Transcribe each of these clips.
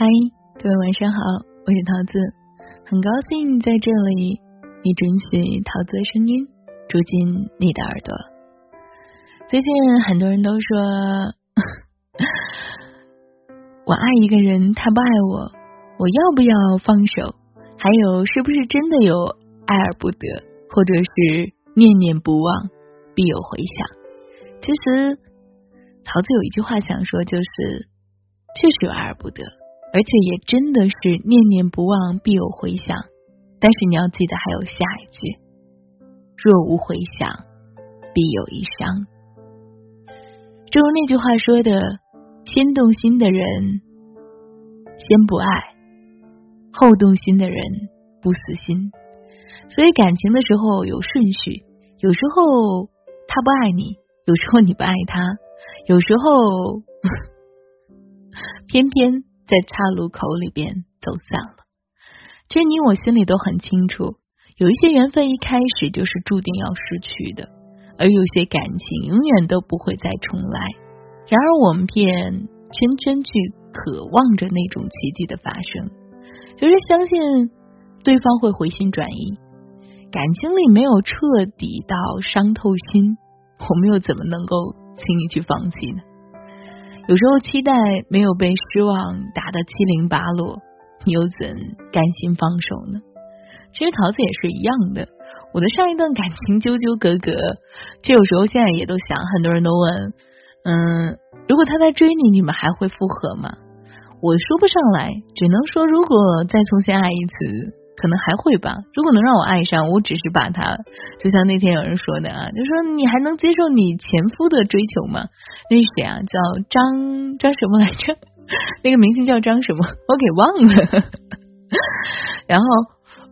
嗨，各位晚上好，我是桃子，很高兴在这里，你准许桃子的声音住进你的耳朵。最近很多人都说，我爱一个人，他不爱我，我要不要放手？还有，是不是真的有爱而不得，或者是念念不忘，必有回响？其实，桃子有一句话想说，就是确实有爱而不得。而且也真的是念念不忘必有回响，但是你要记得还有下一句：若无回响，必有一伤。正如那句话说的：“先动心的人先不爱，后动心的人不死心。”所以感情的时候有顺序，有时候他不爱你，有时候你不爱他，有时候 偏偏。在岔路口里边走散了。其实你我心里都很清楚，有一些缘分一开始就是注定要失去的，而有些感情永远都不会再重来。然而我们便圈圈去渴望着那种奇迹的发生，就是相信对方会回心转意。感情里没有彻底到伤透心，我们又怎么能够轻易去放弃呢？有时候期待没有被失望打得七零八落，你又怎甘心放手呢？其实桃子也是一样的，我的上一段感情纠纠葛葛，这有时候现在也都想，很多人都问，嗯，如果他在追你，你们还会复合吗？我说不上来，只能说如果再重新爱一次。可能还会吧。如果能让我爱上，我只是把他，就像那天有人说的啊，就说你还能接受你前夫的追求吗？那是谁啊？叫张张什么来着？那个明星叫张什么？我给忘了。然后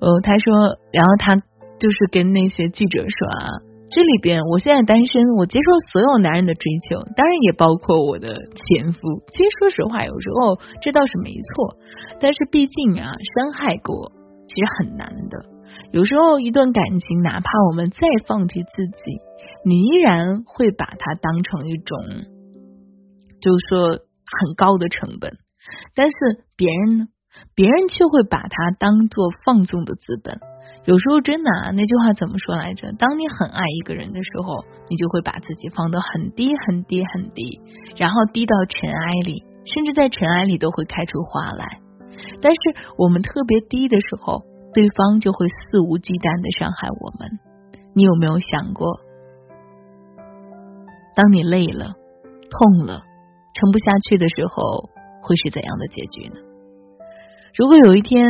呃，他说，然后他就是跟那些记者说啊，这里边我现在单身，我接受所有男人的追求，当然也包括我的前夫。其实说实话，有时候这倒是没错，但是毕竟啊，伤害过。其实很难的，有时候一段感情，哪怕我们再放弃自己，你依然会把它当成一种，就是说很高的成本。但是别人呢，别人却会把它当做放纵的资本。有时候真的啊，那句话怎么说来着？当你很爱一个人的时候，你就会把自己放得很低很低很低，然后低到尘埃里，甚至在尘埃里都会开出花来。但是我们特别低的时候，对方就会肆无忌惮的伤害我们。你有没有想过，当你累了、痛了、撑不下去的时候，会是怎样的结局呢？如果有一天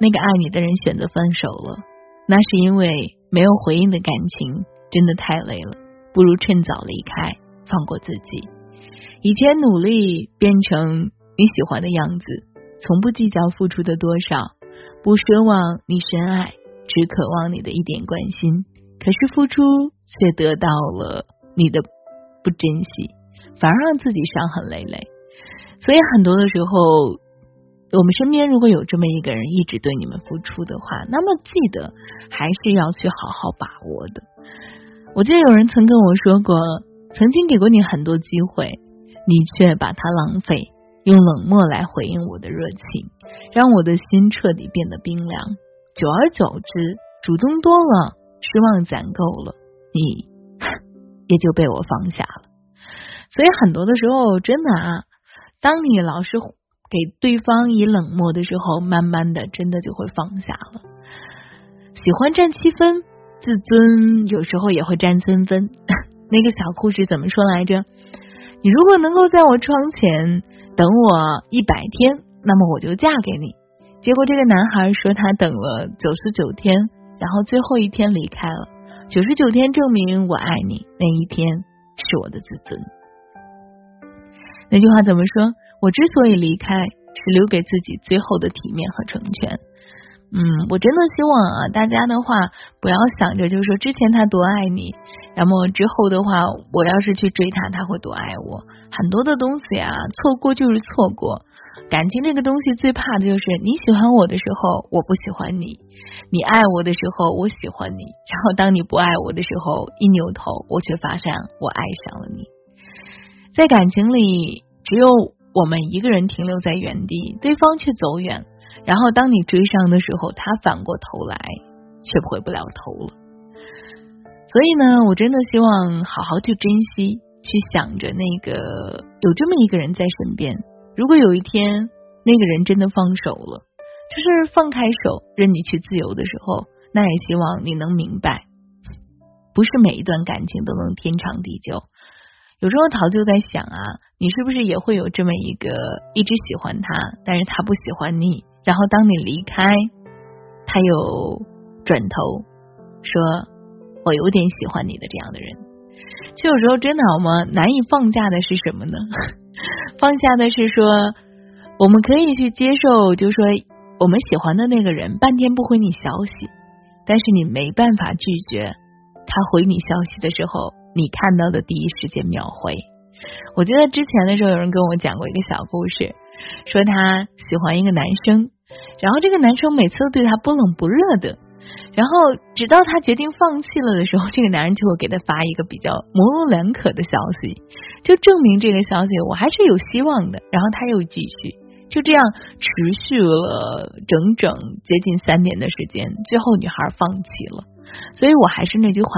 那个爱你的人选择分手了，那是因为没有回应的感情真的太累了，不如趁早离开，放过自己。以前努力变成你喜欢的样子。从不计较付出的多少，不奢望你深爱，只渴望你的一点关心。可是付出却得到了你的不珍惜，反而让自己伤痕累累。所以很多的时候，我们身边如果有这么一个人一直对你们付出的话，那么记得还是要去好好把握的。我记得有人曾跟我说过，曾经给过你很多机会，你却把它浪费。用冷漠来回应我的热情，让我的心彻底变得冰凉。久而久之，主动多了，失望攒够了，你 也就被我放下了。所以很多的时候，真的啊，当你老是给对方以冷漠的时候，慢慢的，真的就会放下了。喜欢占七分，自尊有时候也会占三分。那个小故事怎么说来着？你如果能够在我窗前。等我一百天，那么我就嫁给你。结果这个男孩说他等了九十九天，然后最后一天离开了。九十九天证明我爱你，那一天是我的自尊。那句话怎么说？我之所以离开，是留给自己最后的体面和成全。嗯，我真的希望啊，大家的话不要想着就是说之前他多爱你，那么之后的话，我要是去追他，他会多爱我。很多的东西啊，错过就是错过。感情这个东西最怕的就是你喜欢我的时候我不喜欢你，你爱我的时候我喜欢你，然后当你不爱我的时候，一扭头我却发现我爱上了你。在感情里，只有我们一个人停留在原地，对方却走远，然后当你追上的时候，他反过头来却回不了头了。所以呢，我真的希望好好去珍惜，去想着那个有这么一个人在身边。如果有一天那个人真的放手了，就是放开手任你去自由的时候，那也希望你能明白，不是每一段感情都能天长地久。有时候陶就在想啊，你是不是也会有这么一个一直喜欢他，但是他不喜欢你，然后当你离开，他又转头说。我有点喜欢你的这样的人，其实有时候真的，我们难以放下的是什么呢？放下的是说，我们可以去接受，就说我们喜欢的那个人半天不回你消息，但是你没办法拒绝他回你消息的时候，你看到的第一时间秒回。我记得之前的时候，有人跟我讲过一个小故事，说他喜欢一个男生，然后这个男生每次都对他不冷不热的。然后，直到他决定放弃了的时候，这个男人就会给他发一个比较模棱两可的消息，就证明这个消息我还是有希望的。然后他又继续，就这样持续了整整接近三年的时间，最后女孩放弃了。所以我还是那句话。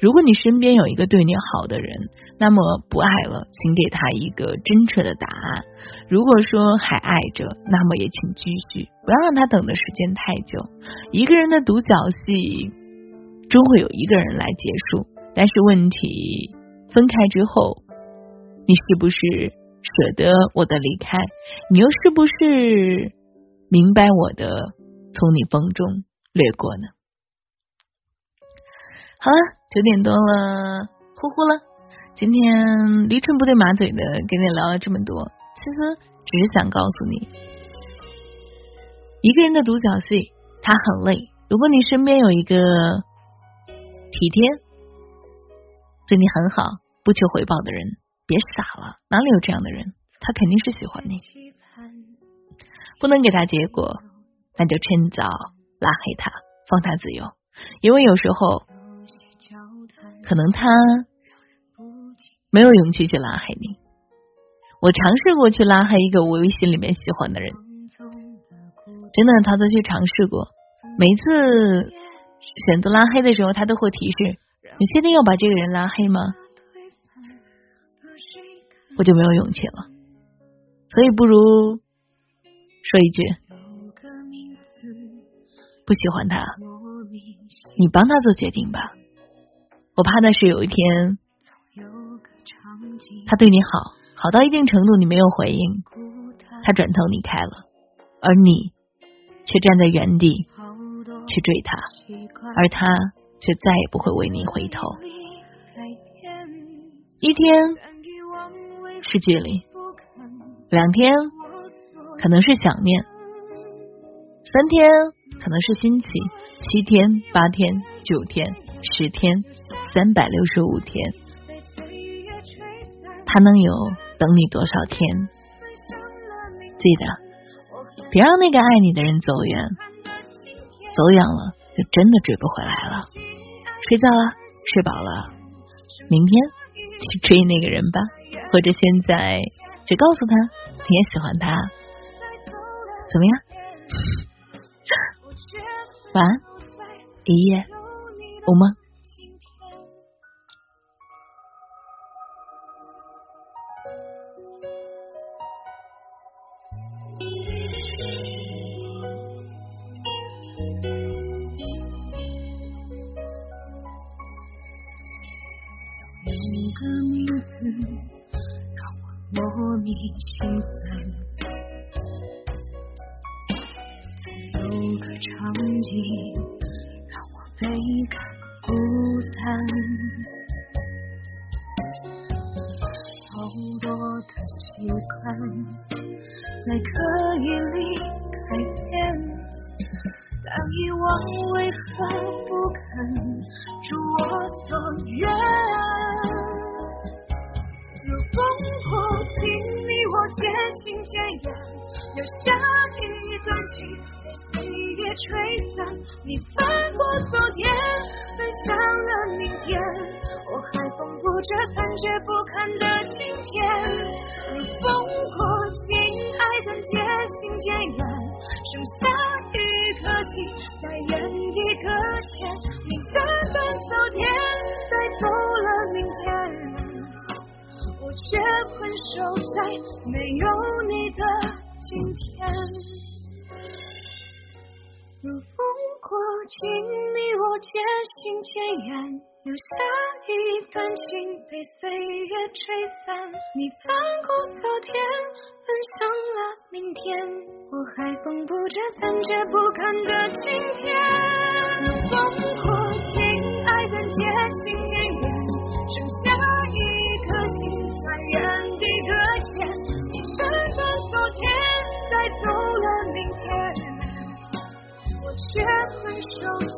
如果你身边有一个对你好的人，那么不爱了，请给他一个真诚的答案。如果说还爱着，那么也请继续，不要让他等的时间太久。一个人的独角戏终会有一个人来结束，但是问题分开之后，你是不是舍得我的离开？你又是不是明白我的从你风中掠过呢？好了，九点多了，呼呼了。今天驴唇不对马嘴的跟你聊了这么多，其实只是想告诉你，一个人的独角戏他很累。如果你身边有一个体贴、对你很好、不求回报的人，别傻了，哪里有这样的人？他肯定是喜欢你。不能给他结果，那就趁早拉黑他，放他自由。因为有时候。可能他没有勇气去拉黑你。我尝试过去拉黑一个我微信里面喜欢的人，真的，他都去尝试过。每次选择拉黑的时候，他都会提示：“你确定要把这个人拉黑吗？”我就没有勇气了。所以不如说一句：不喜欢他，你帮他做决定吧。我怕的是有一天，他对你好，好到一定程度，你没有回应，他转头离开了，而你却站在原地去追他，而他却再也不会为你回头。一天是距离，两天可能是想念，三天可能是新奇，七天、八天、九天、十天。三百六十五天，他能有等你多少天？记得，别让那个爱你的人走远，走远了就真的追不回来了。睡觉了，睡饱了，明天去追那个人吧，或者现在就告诉他你也喜欢他，怎么样？晚安，一夜无梦。心酸，有个场景让我倍感孤单。好多的习惯，来可以渐行渐远，留下一段情被，岁月。吹散。你翻过昨天，奔向了明天，我还缝补着残缺不堪的今天。你风过境，爱恨渐行渐远，剩下一颗心在原地搁浅。你打算昨天，带走，却困守在没有你的今天。如风过境，你我渐行渐远，留下一段情被岁月吹散。你翻过昨天，奔向了明天，我还缝补着残缺不堪的今天。如风过境，爱恨渐行渐远，带走了明天。却回首。